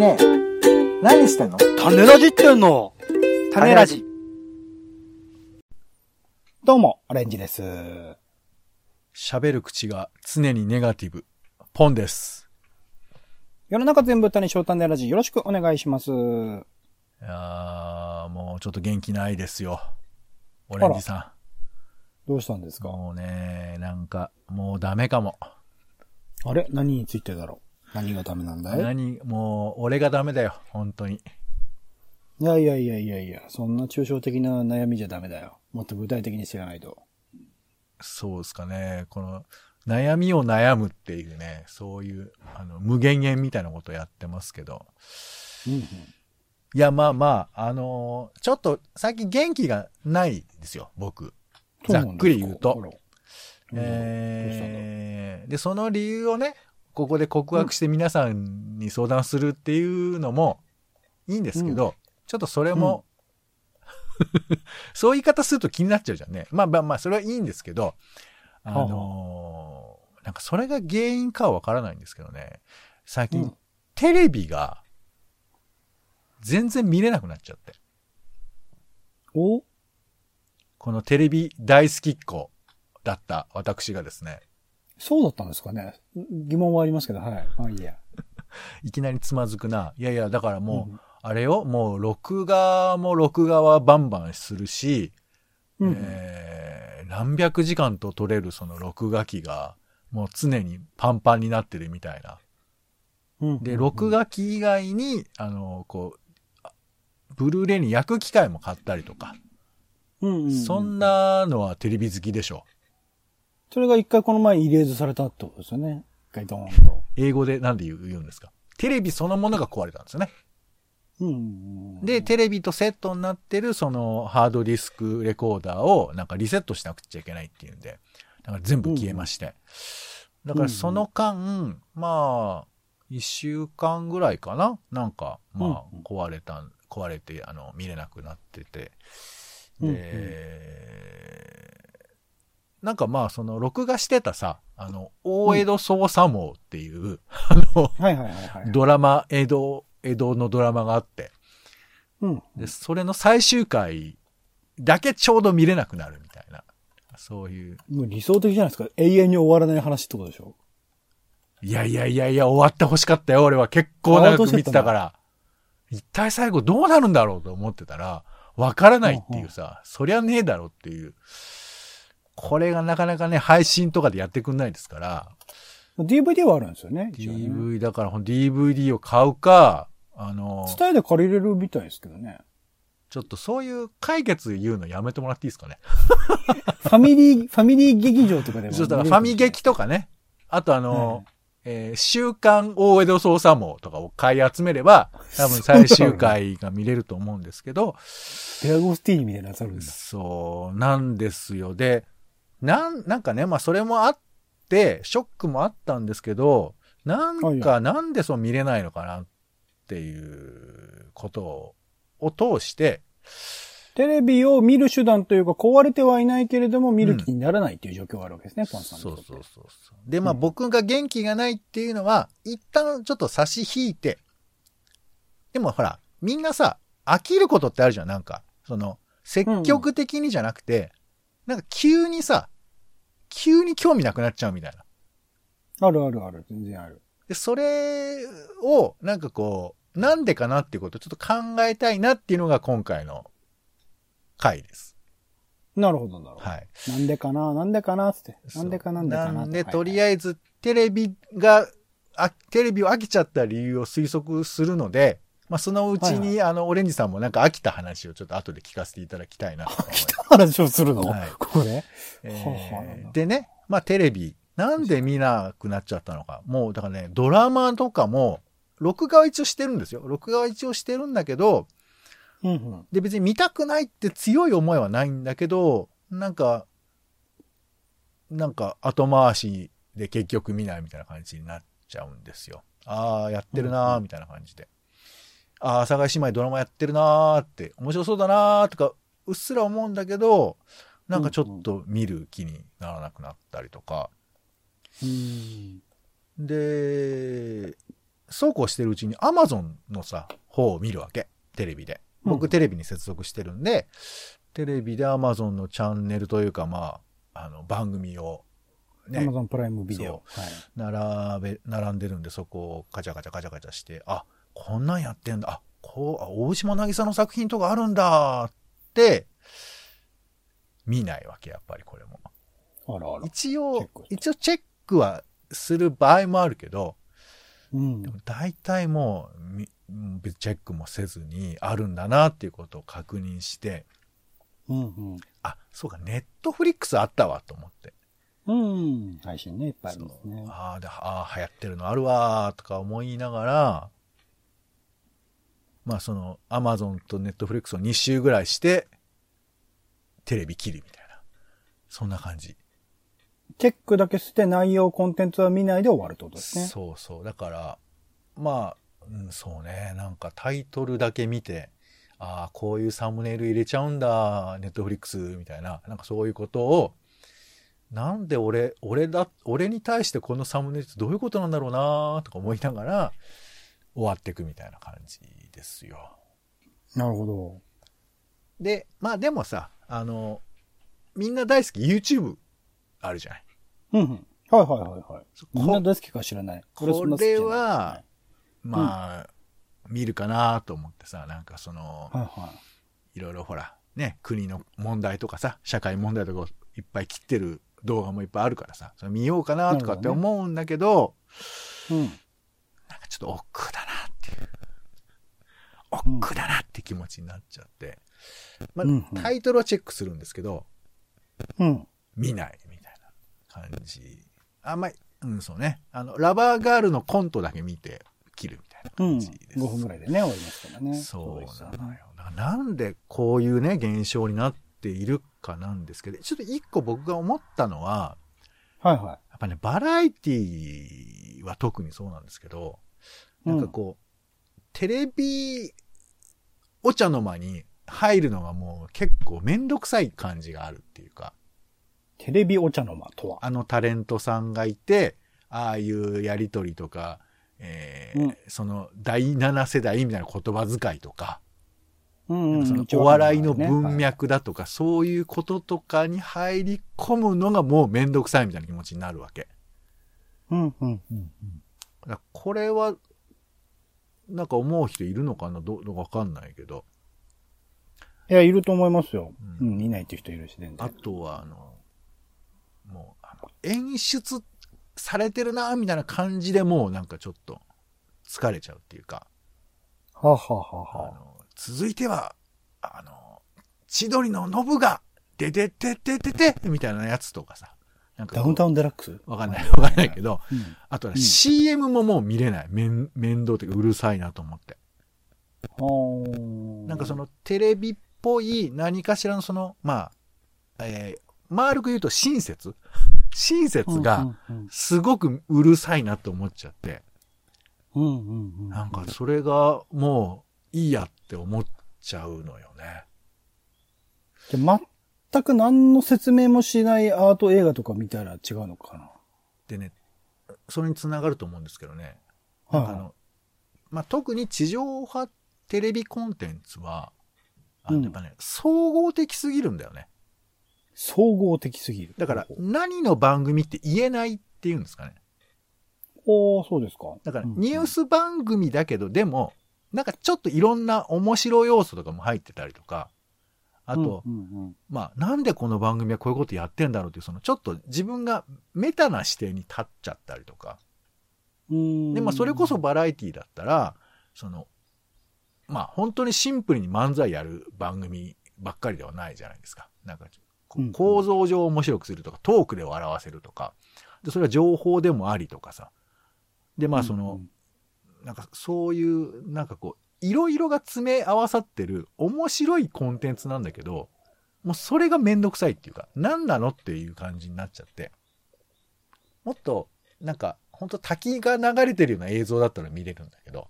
ねえ。何してんの？種ラジってんの種ラジ。どうも、オレンジです。喋る口が常にネガティブ。ポンです。世の中全部種翔種ラジよろしくお願いします。いやー、もうちょっと元気ないですよ。オレンジさどうしたんですん。か？もうね、なんか、もうダメかも。あれ？何についてだろう？何がダメなんだい？何、もう、俺がダメだよ。本当に。いやいやいやいやいや、そんな抽象的な悩みじゃダメだよ。もっと具体的に知らないと。そうですかね。この、悩みを悩むっていうね、そういう、あの、無限限みたいなことやってますけど。うんうん。いや、まあまあ、あのーちょっと最近元気がないですよ、僕。ざっくり言うと。えーで、その理由をね、ここで告白して皆さんに相談するっていうのもいいんですけど、ちょっとそれも、そういう言い方すると気になっちゃうじゃんね。まあまあまあ、それはいいんですけど、あのーなんかそれが原因かはわからないんですけどね、最近、うん。テレビが全然見れなくなっちゃって。お？このテレビ大好きっ子だった私がですね、そうだったんですかね疑問はありますけど、はい。まあいいや。いきなりつまずくな。いやいや、だからもう、うんあれよ、もう録画も録画はバンバンするし、うんえー何百時間と撮れるその録画機が、もう常にパンパンになってるみたいな。うんで、録画機以外に、あの、こう、あブルーレイに焼く機械も買ったりとか、うんうんうんそんなのはテレビ好きでしょ。それが一回この前イレーズされたってことですよね。一回ドーンと。英語でなんで言うんですか？テレビそのものが壊れたんですよね。うん。で、テレビとセットになってるそのハードディスクレコーダーをなんかリセットしなくちゃいけないっていうんで、だから全部消えまして。だからその間、まあ、一週間ぐらいかな？なんか、まあうん、壊れた、壊れて、あの、見れなくなってて。で、なんかまあ、その、録画してたさ、あの、大江戸捜査網っていう、あの、はいはいはいはい。ドラマ、江戸、江戸のドラマがあって、うん。で、それの最終回だけちょうど見れなくなるみたいな。そういう。もう理想的じゃないですか。永遠に終わらない話ってことでしょ？いやいやいやいや、終わってほしかったよ。俺は結構長く見てたから。一体最後どうなるんだろうと思ってたら、わからないっていうさ、そりゃねえだろっていう。これがなかなかね、配信とかでやってくんないですから、DVD はあるんですよね。一応ね DV だから DVD を買うか、あの、スタイで借りれるみたいですけどね。ちょっとそういう解決言うのやめてもらっていいですかね？ファミリー、ファミリー劇場とかでも。そうだからファミ劇とかね。あとあの、えー週刊大江戸捜査網とかを買い集めれば、多分最終回が見れると思うんですけど、デアゴスティーニみたいなやつあるんだ。そう、なんですよ。で、なん、なんかね、まあそれもあって、ショックもあったんですけど、なんか、なんでそう見れないのかなっていうことを通して、テレビを見る手段というか壊れてはいないけれども見る気にならないっていう状況があるわけですね、ポンさんそうそうそうそう。で、まあ、僕が元気がないっていうのは、一旦ちょっと差し引いて、でもほら、みんなさ、飽きることってあるじゃん、なんか。その、積極的にじゃなくて、なんか急にさ、急に興味なくなっちゃうみたいな。あるあるある、全然ある。で、それを、なんかこう、なんでかなっていうことをちょっと考えたいなっていうのが今回の回です。なるほど、なるほど。はい。なんでかな、なんでかな、つって。なんでかなんでかな。なんで、とりえあえず、テレビが、あ、テレビを飽きちゃった理由を推測するので、まあ、そのうちに、はいあの、オレンジさんもなんか飽きた話をちょっと後で聞かせていただきたいなと思います。話をするの、はいここで。えーでね、まあ、テレビ、なんで見なくなっちゃったのか。もう、だからね、ドラマとかも、録画は一応してるんですよ。録画は一応してるんだけど、うんうん。で、別に見たくないって強い思いはないんだけど、なんか、なんか後回しで結局見ないみたいな感じになっちゃうんですよ。ああ、やってるなーみたいな感じで。ああ、阿佐ヶ谷姉妹ドラマやってるなーって、面白そうだなーとか、うっすら思うんだけど、なんかちょっと見る気にならなくなったりとか。うん。で、そうこうしてるうちに Amazon のさ、方を見るわけ。テレビで。僕、うんテレビに接続してるんで、テレビで Amazon のチャンネルというか、まあ、あの、番組を、ね、アマゾンプライムビデオ。はい。並べ、並んでるんで、そこをカチャカチャカチャカチャして、あ、こんなんやってんだ。あ、こう、あ大島渚の作品とかあるんだって、見ないわけ、やっぱりこれも。あらあら。一応一応チェックはする場合もあるけど、うんで。も大体もう、チェックもせずにあるんだなっていうことを確認して、うんあ、そうか、ネットフリックスあったわと思って。うん。うん。配信ね、いっぱいありますね。ああ、で、ああ、流行ってるのあるわーとか思いながら、まあその、アマゾンとネットフリックスを2週ぐらいして、テレビ切るみたいな。そんな感じ。チェックだけして内容、コンテンツは見ないで終わるってことですね。そうそう。だから、まあ、うん、そうね。なんかタイトルだけ見て、ああ、こういうサムネイル入れちゃうんだ、ネットフリックスみたいな、なんかそういうことを、なんで俺、俺だ、俺に対してこのサムネイルってどういうことなんだろうなとか思いながら、終わっていくみたいな感じですよ。なるほど。で、まあでもさ、あの、みんな大好き YouTube あるじゃない。うんうん。はいはいはいはい。こみんな大好きか知らない。こ俺そんな好きじゃないれは、まあ、見るかなと思ってさ、なんかその、はいはい。いろいろほら、ね、国の問題とかさ、社会問題とかをいっぱい切ってる動画もいっぱいあるからさ、それ見ようかなとかって思うんだけど、うん。ちょっと億劫だなっていう。億劫だなって気持ちになっちゃって。まあうんうんタイトルはチェックするんですけど、うん。見ないみたいな感じ。あんまり、うん、そうね。あの、ラバーガールのコントだけ見て切るみたいなうん。感じです。5分ぐらいでね、終わりますからね。そうなのよ。なんでこういうね、現象になっているかなんですけど、ちょっと一個僕が思ったのは、はいはやっぱね、バラエティは特にそうなんですけど、なんかこう、テレビお茶の間に入るのがもう結構めんどくさい感じがあるっていうか、い。テレビお茶の間とは？あのタレントさんがいて、ああいうやりとりとか、えーうんその第7世代みたいな言葉遣いとか、うんうん。そのお笑いの文はい脈だとか、そういうこととかに入り込むのがもうめんどくさいみたいな気持ちになるわけ。うんうんうん。だからこれは、なんか思う人いるのかな？どわかんないけど。いや、いると思いますよ。ううんん、見ないっていう人いるし、全然。あとは、あの、もう、あの演出されてるな、みたいな感じでもうなんかちょっと疲れちゃうっていうか、はあ、はあはあはあ、あの、続いては、あの、千鳥のノブが、ででててててみたいなやつとかさ。なんかダウンタウンデラックス？わかんない、わかんないけど、うん。あとはうん CM ももう見れない。面、面倒っていうかうるさいなと思って。はあ。なんかそのテレビっぽい何かしらのその、まあ、えー、丸く言うと親切？親切がすごくうるさいなと思っちゃって、うんうんうんうん。なんかそれがもういいやって思っちゃうのよね。じゃ全く何の説明もしないアート映画とか見たら違うのかな？でね、それにつながると思うんですけどね。はいあの、まあ、特に地上波テレビコンテンツは、あのうんやっぱね、総合的すぎるんだよね。総合的すぎる。だから、何の番組って言えないっていうんですかね。おー、そうですか。だから、うんニュース番組だけど、でも、なんかちょっといろんな面白要素とかも入ってたりとか、あと、うんうん。まあ、なんでこの番組はこういうことやってんだろうっていう、そのちょっと自分がメタな視点に立っちゃったりとか、うん、うんで、まあ、それこそバラエティだったら、その、まあ、本当にシンプルに漫才やる番組ばっかりではないじゃないですか。なんか、構造上面白くするとか、トークで笑わせるとか、で、それは情報でもありとかさ。で、まあ、その、なんかそういう、なんかこう、いろいろが詰め合わさってる面白いコンテンツなんだけど、もうそれがめんどくさいっていうか、何なのっていう感じになっちゃって。もっと、なんか、本当滝が流れてるような映像だったら見れるんだけど。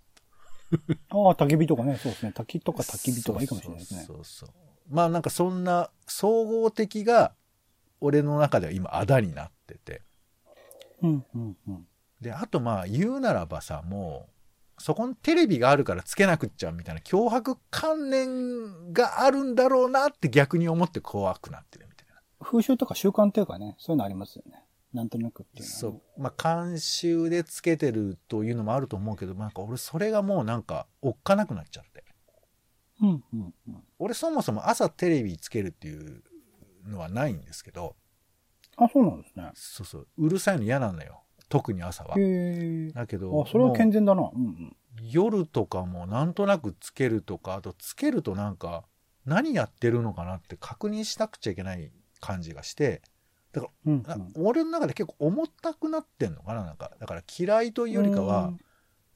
ああ、焚き火とかね、そうですね。滝とか焚き火とかいいかもしれないですね。そうそうそう。まあなんかそんな総合的が、俺の中では今、あだになってて。うん、うん、うん。で、あとまあ言うならばさ、もそこにテレビがあるからつけなくっちゃみたいな脅迫観念があるんだろうなって逆に思って怖くなってるみたいな。風習とか習慣っていうかね、そういうのありますよね。なんとなくっていうのはね、そう。まあ、慣習でつけてるというのもあると思うけど、なんか俺それがもうなんか、おっかなくなっちゃって。うん、うん、うん。俺そもそも朝テレビつけるっていうのはないんですけど、あ、そうなんですね。そうそう、うるさいの嫌なんだよ。特に朝は。だけど、あ、それは健全だな。うん、うん。夜とかもなんとなくつけるとか、あとつけるとなんか、何やってるのかなって確認しなくちゃいけない感じがして、うん、な俺の中で結構重たくなってんのかななんか、だから嫌いというよりかは、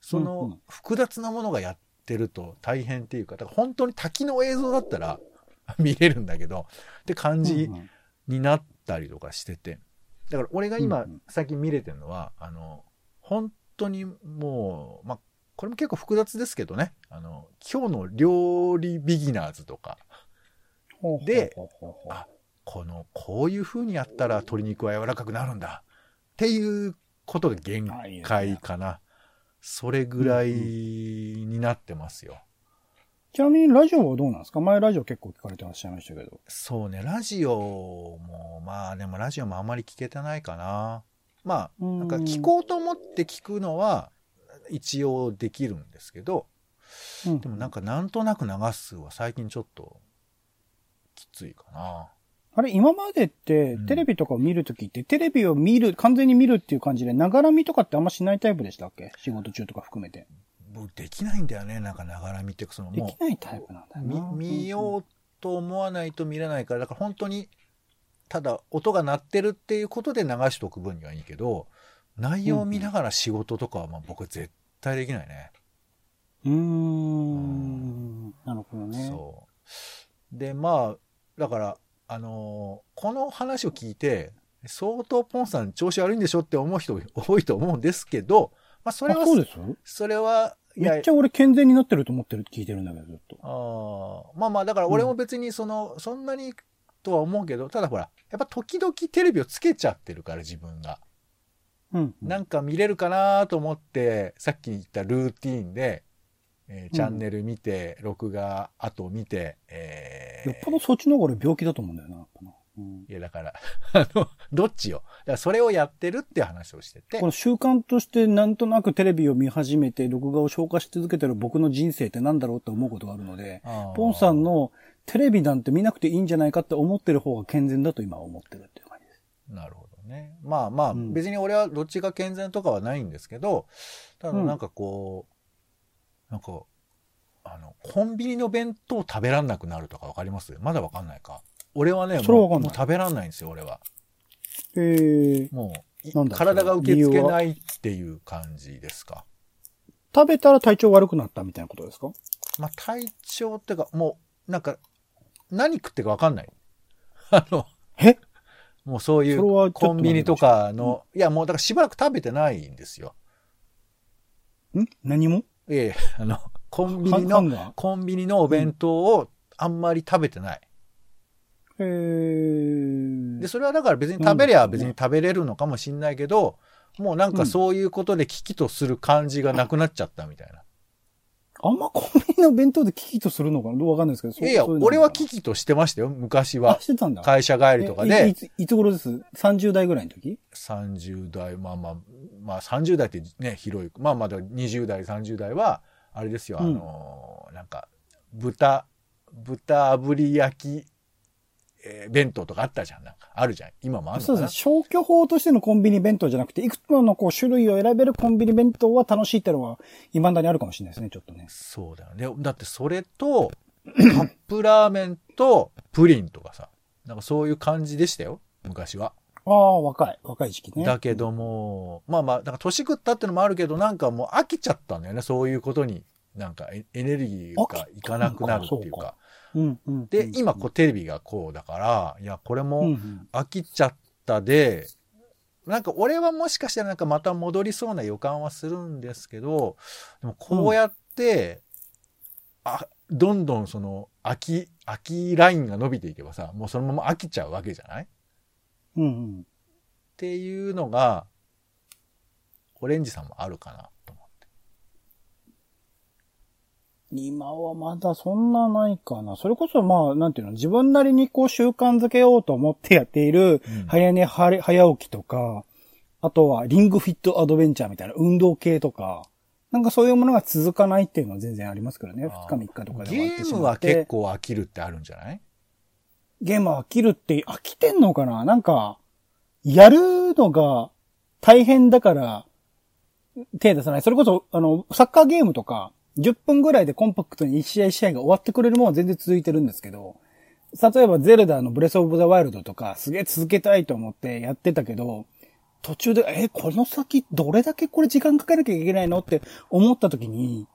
そうんうのん複雑なものがやってると大変っていうか、だから本当に滝の映像だったら見れるんだけど、って感うん、じうんうんになったりとかしてて。だから俺が今最近見れてるのは、あの、本当にもう、まあ、これも結構複雑ですけどね、あの、今日の料理ビギナーズとか、であこの、こういう風にやったら鶏肉は柔らかくなるんだ。っていうことが限界かな。それぐらいになってますよ。ちなみにラジオはどうなんですか？前ラジオ結構聞かれてらっしゃいましたけど。そうね、ラジオも、まあでもラジオもあんまり聞けてないかな。まあ、なんか聞こうと思って聞くのは一応できるんですけど、うんでもなんかなんとなく流すは最近ちょっときついかな。あれ、今までってうん、テレビとかを見るときって、テレビを見る、完全に見るっていう感じで、ながら見とかってあんましないタイプでしたっけ？仕事中とか含めて。僕できないんだよね、なんかながら見っていうかそのもできないタイプなんだうよな。見見ようと思わないと見れないから、だから本当にただ音が鳴ってるっていうことで流しておく分にはいいけど、内容を見ながら仕事とかはまあ僕は絶対できないね。うーん。なるほどね。そう。で、まあ、だから、あのーこの話を聞いて、相当ポンさん調子悪いんでしょって思う人多いと思うんですけど、まあ、それは、あそそれは、めっちゃ俺健全になってると思ってるって聞いてるんだけど、ずっと。あーまあまあ、だから俺も別にその、そんなにとは思うけど、ただほら、やっぱ時々テレビをつけちゃってるから自分が。うん。なんか見れるかなと思って、さっき言ったルーティーンで、えーチャンネル見て、録画後見て、えーよっぽどそっちの方が俺病気だと思うんだよな、やっぱな。うんいや、だから、あの、どっちよ？だからそれをやってるって話をしててこ、の習慣としてなんとなくテレビを見始めて、録画を消化し続けてる僕の人生ってなんだろうって思うことがあるので、ポンさんのテレビなんて見なくていいんじゃないかって思ってる方が健全だと今は思ってるっていう感じです。なるほどね。まあまあ、うん別に俺はどっちが健全とかはないんですけど、ただなんかこう、なんか、あの、コンビニの弁当食べらんなくなるとかわかります？まだわかんないか。俺はね、もうそれはわかんないもう食べらんないんですよ、俺は。えー、もなんだ体が受け付けないっていう感じですか。食べたら体調悪くなったみたいなことですか？まあ体調っていうか、もう、なんか、何食ってかわかんない。あの、え？もうそういそれはちょっとうコンビニとかの、いやもうだからしばらく食べてないんですよ。ん？何も？ええ、あの、コンビニの、ハンガー？コンビニのお弁当をあんまり食べてない。えー、で、それはだから別に食べりゃ別に食べれるのかもしんないけど、もうなんかそういうことで危機とする感じがなくなっちゃったみたいな。あんまコンビニの弁当で危機とするのかなどうわかんないですけど。いやいや、俺は危機としてましたよ、昔あは、。してたんだ。会社帰りとかでえいい、つ、いつ頃です ?30 代ぐらいの時？30代、まあまあ、まあ30代ってね、広い。まあまだ20代、30代は、あれですよ、あうんのーなんか、豚、豚炙り焼き、えー弁当とかあったじゃん。なんか、あるじゃん。今もあるそうですね。消去法としてのコンビニ弁当じゃなくて、いくつものこう種類を選べるコンビニ弁当は楽しいってのは、未だにあるかもしれないですね、ちょっとね。そうだよね。だってそれと、カップラーメンとプリンとかさ、なんかそういう感じでしたよ。昔は。ああ、若い。若い時期ね。だけども、まあまあ、なんか年食ったってのもあるけど、なんかもう飽きちゃったんだよね。そういうことに。なんかエエネルギーがいかなくなるっていうか。うん、うん。で、今こうテレビがこうだから、いや、これうん、うもん。飽きちゃったで、なんか俺はもしかしたらなんかまた戻りそうな予感はするんですけど、でもこうやって、あ、どんどんその飽き、飽きラインが伸びていけばさ、もうそのまま飽きちゃうわけじゃない？っうん、うん。ていうのが、オレンジさんもあるかなと思って。今はまだそんなないかな。それこそまあ、なんていうの、自分なりにこう習慣づけようと思ってやっている、うん早寝早早起きとか、あとはリングフィットアドベンチャーみたいな運動系とか、なんかそういうものが続かないっていうのは全然ありますけどね。あ2日3日とかで終ゲわってしームまって。は結構飽きるってあるんじゃない？ゲーム飽きるって、飽きてんのかな？なんか、やるのが大変だから、手出さない。それこそ、あの、サッカーゲームとか、10分ぐらいでコンパクトに1試合1試合が終わってくれるものは全然続いてるんですけど、例えばゼルダのブレスオブザワイルドとか、すげえ続けたいと思ってやってたけど、途中で、え、この先どれだけこれ時間かけなきゃいけないのって思った時に、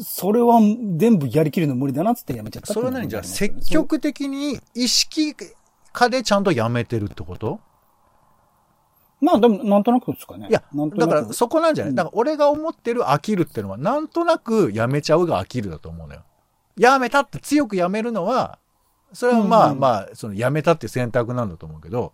それは全部やりきるの無理だなっつってやめちゃったそれは何？じゃあ積極的に意識化でちゃんとやめてるってこと？まあでも、なんとなくですかね。いや、なんとなくだからそこなんじゃない、うんだから俺が思ってる飽きるってのは、なんとなくやめちゃうが飽きるだと思うのよ。やめたって強くやめるのは、それはまあうんうんまあ、そのやめたって選択なんだと思うけど、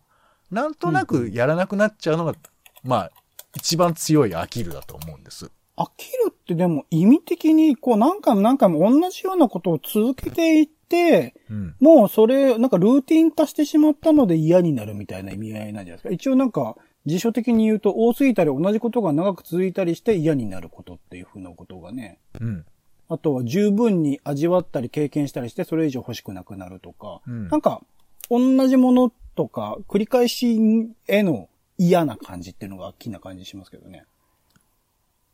なんとなくやらなくなっちゃうのが、まあ、一番強い飽きるだと思うんです。飽きるってでも意味的に、こう何回も何回も同じようなことを続けていって、うん。もうそれ、なんかルーティン化してしまったので嫌になるみたいな意味合いなんじゃないですか？一応なんか、辞書的に言うと多すぎたり同じことが長く続いたりして嫌になることっていうふうなことがね。うん。あとは十分に味わったり経験したりしてそれ以上欲しくなくなるとか。うんなんか、同じものとか繰り返しへの嫌な感じっていうのが大きな感じしますけどね。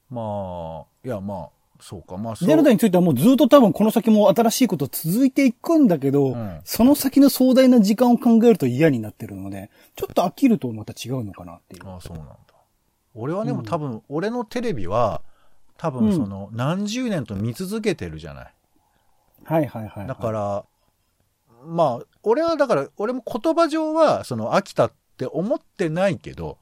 まあ、いやまあ、そうか。まあ。ゼルダについてはもうずっと多分この先も新しいこと続いていくんだけど、うんその先の壮大な時間を考えると嫌になってるので、ちょっと飽きるとまた違うのかなっていう。ああ、そうなんだ。俺はでもうん多分、俺のテレビは、多分その、何十年と見続けてるじゃない。はいはいはい、はい。だから、まあ、俺はだから、俺も言葉上は、その、飽きたって思ってないけど、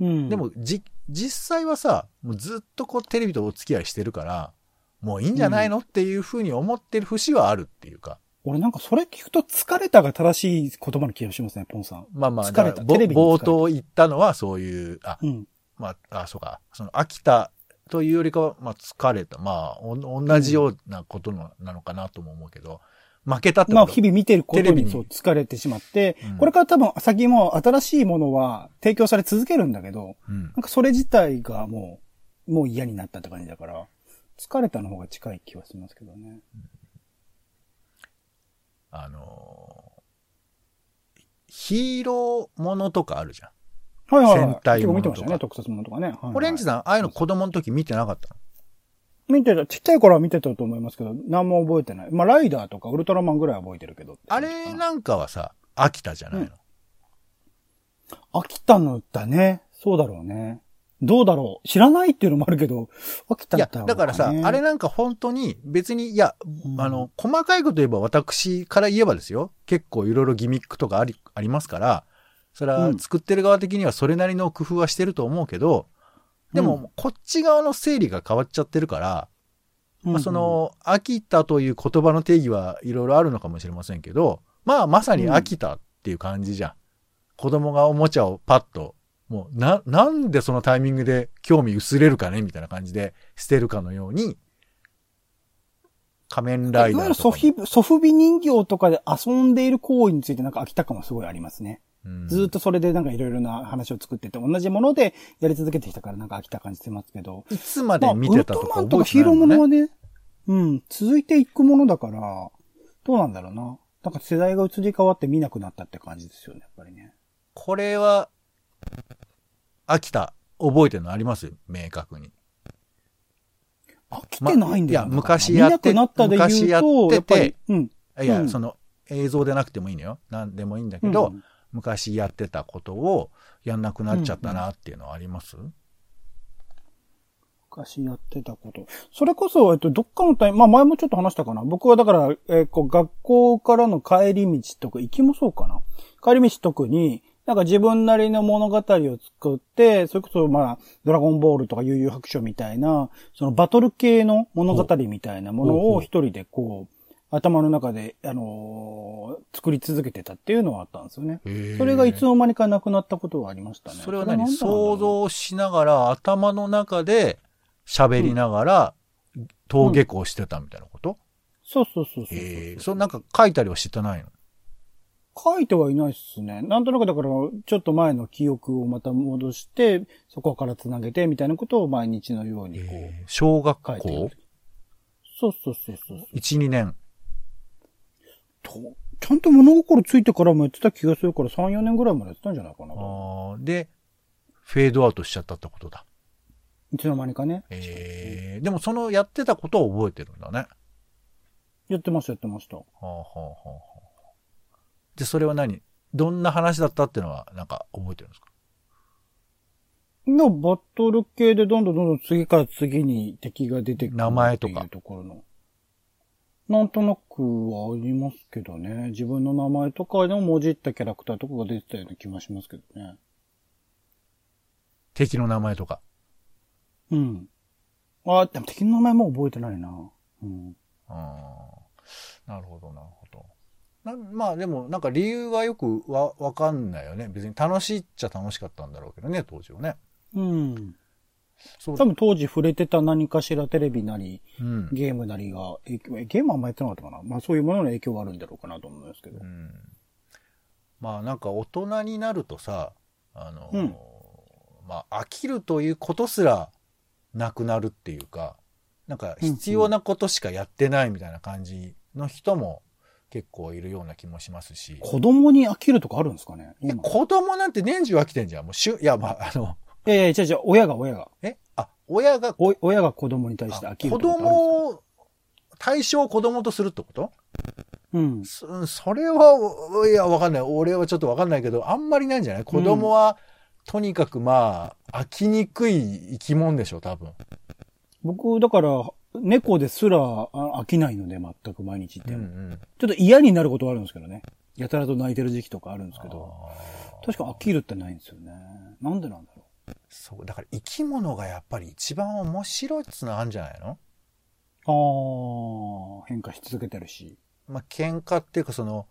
うん、でも、じ、実際はさ、もうずっとこう、テレビとお付き合いしてるから、もういいんじゃないのっていうふうに思ってる節はあるっていうか。俺なんかそれ聞くと疲れたが正しい言葉の気がしますね、ポンさん。まあまあ、疲れたテレビ冒頭言ったのはそういう、あ、うん。まあ、あ、そうか。その飽きたというよりかは、まあ疲れた。まあ、お同じようなことのなのかなとも思うけど、負けたってこと？まあ日々見てることににそう疲れてしまって、うんこれから多分先も新しいものは提供され続けるんだけど、うんなんかそれ自体がもう、もう嫌になったって感じだから、疲れたの方が近い気はしますけどね。あのーヒーローものとかあるじゃん。はいはい、はい。戦隊結構ものとか見てましたね、特撮ものとかね。はいはいオレンジさん、ああいうの子供の時見てなかったの？見てた、ちっちゃい頃は見てたと思いますけど、何も覚えてない。まあ、ライダーとかウルトラマンぐらいは覚えてるけど。あれなんかはさ、飽きたじゃないの？飽きたのだね。そうだろうね。どうだろう。知らないっていうのもあるけど、飽きたいや、んだからさ、あれなんか本当に別に、いや、うんあの、細かいこと言えば私から言えばですよ。結構いろいろギミックとかあり、ありますから、それはうん作ってる側的にはそれなりの工夫はしてると思うけど、でも、うんこっち側の整理が変わっちゃってるから、うんまあ、そ、の、飽きたという言葉の定義はいろいろあるのかもしれませんけど、まあ、まさに飽きたっていう感じじゃん。子供がおもちゃをパッと、もう、な、なんでそのタイミングで興味薄れるかねみたいな感じで捨てるかのように、仮面ライいダーとかわゆるソフィ、ソフビ人形とかで遊んでいる行為についてなんか飽きた感はすごいありますね。うんずーっとそれでなんかいろいろな話を作ってて、同じものでやり続けてきたからなんか飽きた感じしてますけど。いつまで見てたとかまあウルトラマンと覚えかヒーローてないものはね、うん、続いていくものだから、どうなんだろうな。なんか世代が移り変わって見なくなったって感じですよね、やっぱりね。これは、飽きた。覚えてるのあります？明確に。飽きてないんだよ、まいや昔やって見なくなったで言うと、昔やっててやっうん。いや、うんその、映像でなくてもいいのよ。なんでもいいんだけど、うん昔やってたことをやんなくなっちゃったなっていうのはあります、昔やってたこと。それこそ、えっと、どっかのタイミング、まあ前もちょっと話したかな。僕はだから、えーこう、学校からの帰り道とか、行きもそうかな。帰り道特に、なんか自分なりの物語を作って、それこそまあ、ドラゴンボールとか悠々白書みたいな、そのバトル系の物語みたいなものを一人でこう、頭の中で、あのー作り続けてたっていうのはあったんですよね。それがいつの間にかなくなったことはありましたね。それは何想像しながら頭の中で喋りながら登下校してたみたいなこと、そうそうそうそうそう。ええそれなんか書いたりはしてないの？書いてはいないっすね。なんとなくだから、ちょっと前の記憶をまた戻して、そこから繋げて、みたいなことを毎日のようにこう、ええ小学校？く。そうそうそうそう。?1、2年。とちゃんと物心ついてからもやってた気がするから、3、4年ぐらいまでやってたんじゃないかな。あーで、フェードアウトしちゃったってことだ。いつの間にかね。ええでもそのやってたことを覚えてるんだね。やってました、やってました。はあ、はあはあはあ、で、それは何？どんな話だったっていうのは、なんか覚えてるんですか？のバトル系でどんどんどんどん次から次に敵が出てくる名前とかっていうところの。なんとなくはありますけどね。自分の名前とかでももじったキャラクターとかが出てたような気もしますけどね。敵の名前とか。うん。あ、でも敵の名前も覚えてないな。うん。あーなるほど、なるほど。なまあでも、なんか理由がよくわ、わかんないよね。別に楽しいっちゃ楽しかったんだろうけどね、当時はね。うん。そう多。分当時触れてた何かしらテレビなり、うん。ゲームなりが影ゲームはあんまやってなかったかな。まあそういうものの影響があるんだろうかなと思うんですけどう。んまあなんか大人になるとさ、あの、うんまあ飽きるということすらなくなるっていうか、なんか必要なことしかやってないみたいな感じの人も結構いるような気もしますし。子供に飽きるとかあるんですかね子供なんて年中飽きてんじゃん。もうしゅ、いや、まあ、あの、いやいや、違う違う、親が親が。え？あ、親が、お親が子供に対して飽きる子供を、対象を子供とするってこと？うん。そそれは、いや、わかんない。俺はちょっとわかんないけど、あんまりないんじゃない？子供は、とにかくまあ、飽きにくい生き物でしょ、多分。僕、だから、猫ですらあ飽きないので、全く毎日行っても。ん。ちょっと嫌になることはあるんですけどね。やたらと泣いてる時期とかあるんですけど。確か飽きるってないんですよね。なんでなんだろそう、だから生き物がやっぱり一番面白いっつうのあるんじゃないの？う。ああ、変化し続けてるし。まあ、喧嘩っていうかその、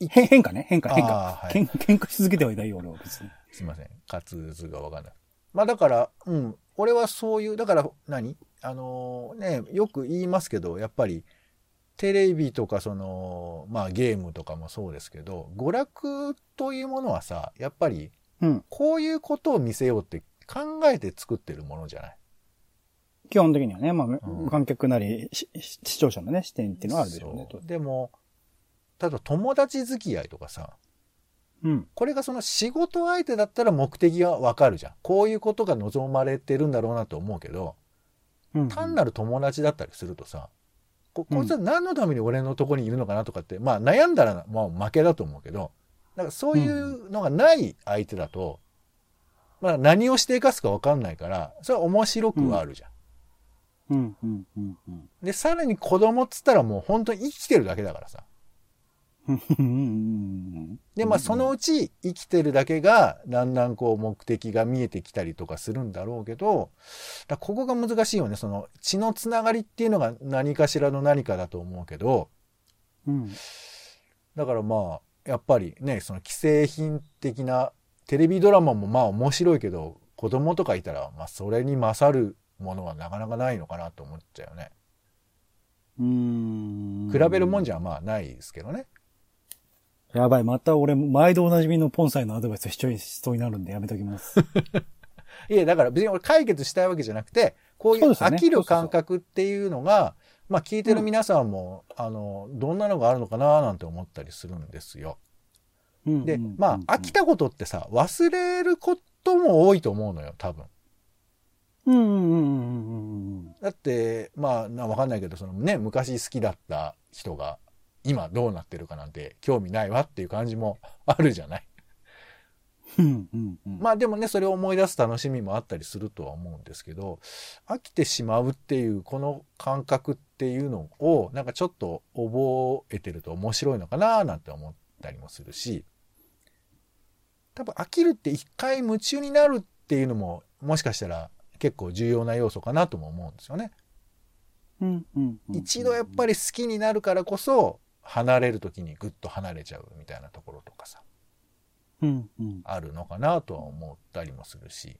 へ変化ね？変化、変化。はい喧嘩し続けてはいないよ、俺は別に。すいません。滑図がわかんない。まあだから、うん。俺はそういう、だから何？あのね、よく言いますけど、やっぱり、テレビとかその、まあゲームとかもそうですけど、娯楽というものはさ、やっぱり、うん。こういうことを見せようって考えて作ってるものじゃない？基本的にはね、まあ、ん無観客なり、視聴者のね、視点っていうのはあるでしょうね。でも、例えば友達付き合いとかさ、うん。これがその仕事相手だったら目的がわかるじゃん。こういうことが望まれてるんだろうなと思うけど、うん。単なる友達だったりするとさ、こうんこいつは何のために俺のとこにいるのかなとかって、まあ悩んだらもう負けだと思うけど、だからそういうのがない相手だと、まあ何をして生かすか分かんないから、それは面白くはあるじゃん。うん、うん、うん、うん。で、さらに子供っつったらもう本当に生きてるだけだからさ。うんうんうんで、まあそのうち生きてるだけが、だんだんこう目的が見えてきたりとかするんだろうけど、だここが難しいよね。その血のつながりっていうのが何かしらの何かだと思うけど、うん。だからまあ、やっぱりね、その既製品的なテレビドラマもまあ面白いけど、子供とかいたら、まあそれに勝るものはなかなかないのかなと思っちゃうよね。うん。比べるもんじゃまあないですけどね。やばい、また俺、毎度おなじみのポンサイのアドバイス一緒にしそうになるんでやめときます。いや、だから別に俺解決したいわけじゃなくて、こういう飽きる感覚っていうのが、まあ聞いてる皆さんも、あの、どんなのがあるのかななんて思ったりするんですよ。で、まあ飽きたことってさ、忘れることも多いと思うのよ、多分。うんうんうんうんうんだって、まあ、なわかんないけど、そのね、昔好きだった人が、今どうなってるかなんて興味ないわっていう感じもあるじゃない？うんうんうん。まあでもね、それを思い出す楽しみもあったりするとは思うんですけど、飽きてしまうっていう、この感覚っていうのを、なんかちょっと覚えてると面白いのかななんて思ったりもするし、多分飽きるって一回夢中になるっていうのも、もしかしたら結構重要な要素かなとも思うんですよね。うんうんうん一度やっぱり好きになるからこそ、離れる時にぐっと離れちゃうみたいなところとかさ、うんうんあるのかなとは思ったりもするし、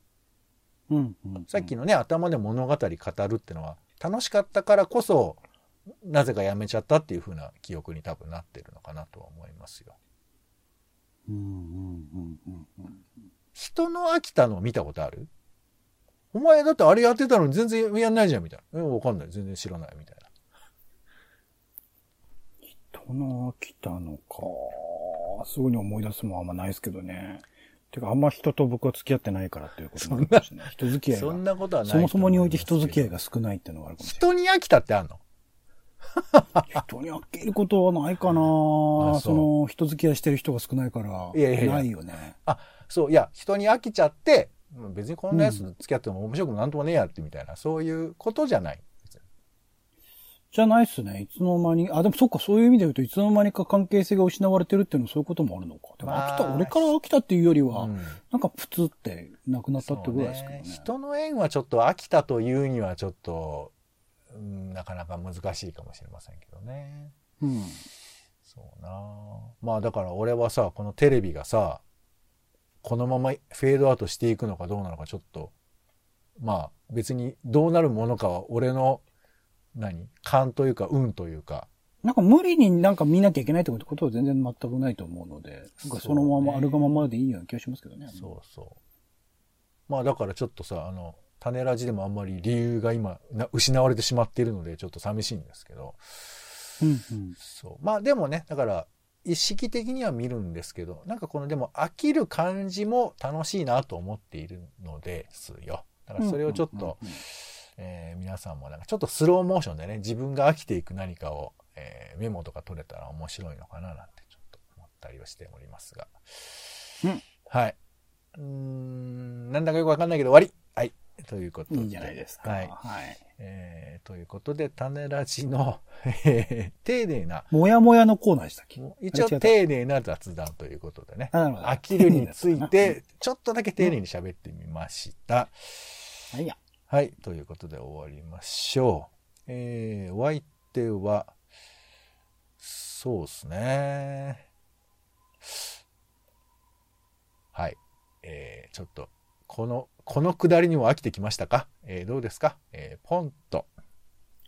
うんうん。さっきのね、頭で物語語るってのは、楽しかったからこそ、なぜかやめちゃったっていう風な記憶に多分なってるのかなとは思いますよ。うんうんうんうんうん。人の飽きたの見たことある？お前だってあれやってたのに全然やんないじゃんみたいな。え、わかんない。全然知らないみたいな。人の飽きたのか。すぐに思い出すもんあんまないですけどね。てか、あんま人と僕は付き合ってないからっていうこともあるかもしれない。人付き合いそんが。なことはないそもそもにおいて人付き合いが少ないっていうのがあるかもしけど人に飽きたってあんの？れない。人に飽きることはないかなあそうその、人付き合いしてる人が少ないから。いやいやいやないよね。そう、いや、人に飽きちゃって、うん別にこんなやつと付き合っても面白くもなんともねえやってみたいな、そういうことじゃない。じゃないっすね。いつの間に、あ、でもそっか、そういう意味で言うと、いつの間にか関係性が失われてるっていうのはそういうこともあるのか。でもまあ飽きた、俺から飽きたっていうよりは、うんなんかプツってなくなったってぐらいですけどね。そう人の縁はちょっと飽きたというにはちょっと、うん、なかなか難しいかもしれませんけどね。うん。そうなまあだから俺はさ、このテレビがさ、このままフェードアウトしていくのかどうなのかちょっと、まあ別にどうなるものかは俺の、何？勘というか運というか、なんか無理になんか見なきゃいけないってことは全然全くないと思うので、なんかそのままあるがままでいいような気がしますけどね。そうそう。まあだからちょっとさ、あの、種ラジでもあんまり理由が今な失われてしまっているのでちょっと寂しいんですけど、うんうん。そう。まあでもね、だから意識的には見るんですけど、なんかこのでも飽きる感じも楽しいなと思っているのですよ。だからそれをちょっと、うんうんえー皆さんもなんかちょっとスローモーションでね、自分が飽きていく何かを、えーメモとか取れたら面白いのかななんてちょっと思ったりはしておりますが。うんはい。うーん、なんだかよくわかんないけど終わりはい。ということで。いいんじゃないですか。はい。はい。えーということで、種ラジの、えー丁寧な、もやもやのコーナーでしたっけ？一応丁寧な雑談ということでね。あなるほど飽きるについて、ちょっとだけ丁寧に喋ってみました。はいや。はい。ということで終わりましょう。えー、お相手は、そうですね。はい。えー、ちょっと、この、このくだりにも飽きてきましたか？えー、どうですか？えー、ポンと、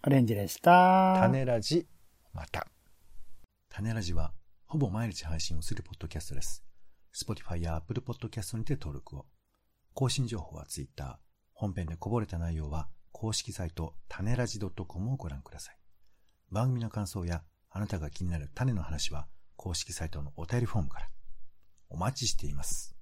アレンジでした。種ラジ、また。種ラジは、ほぼ毎日配信をするポッドキャストです。Spotify や Apple Podcast にて登録を。更新情報は Twitter。本編でこぼれた内容は、公式サイト、種ラジドットコムをご覧ください。番組の感想や、あなたが気になる種の話は、公式サイトのお便りフォームから。お待ちしています。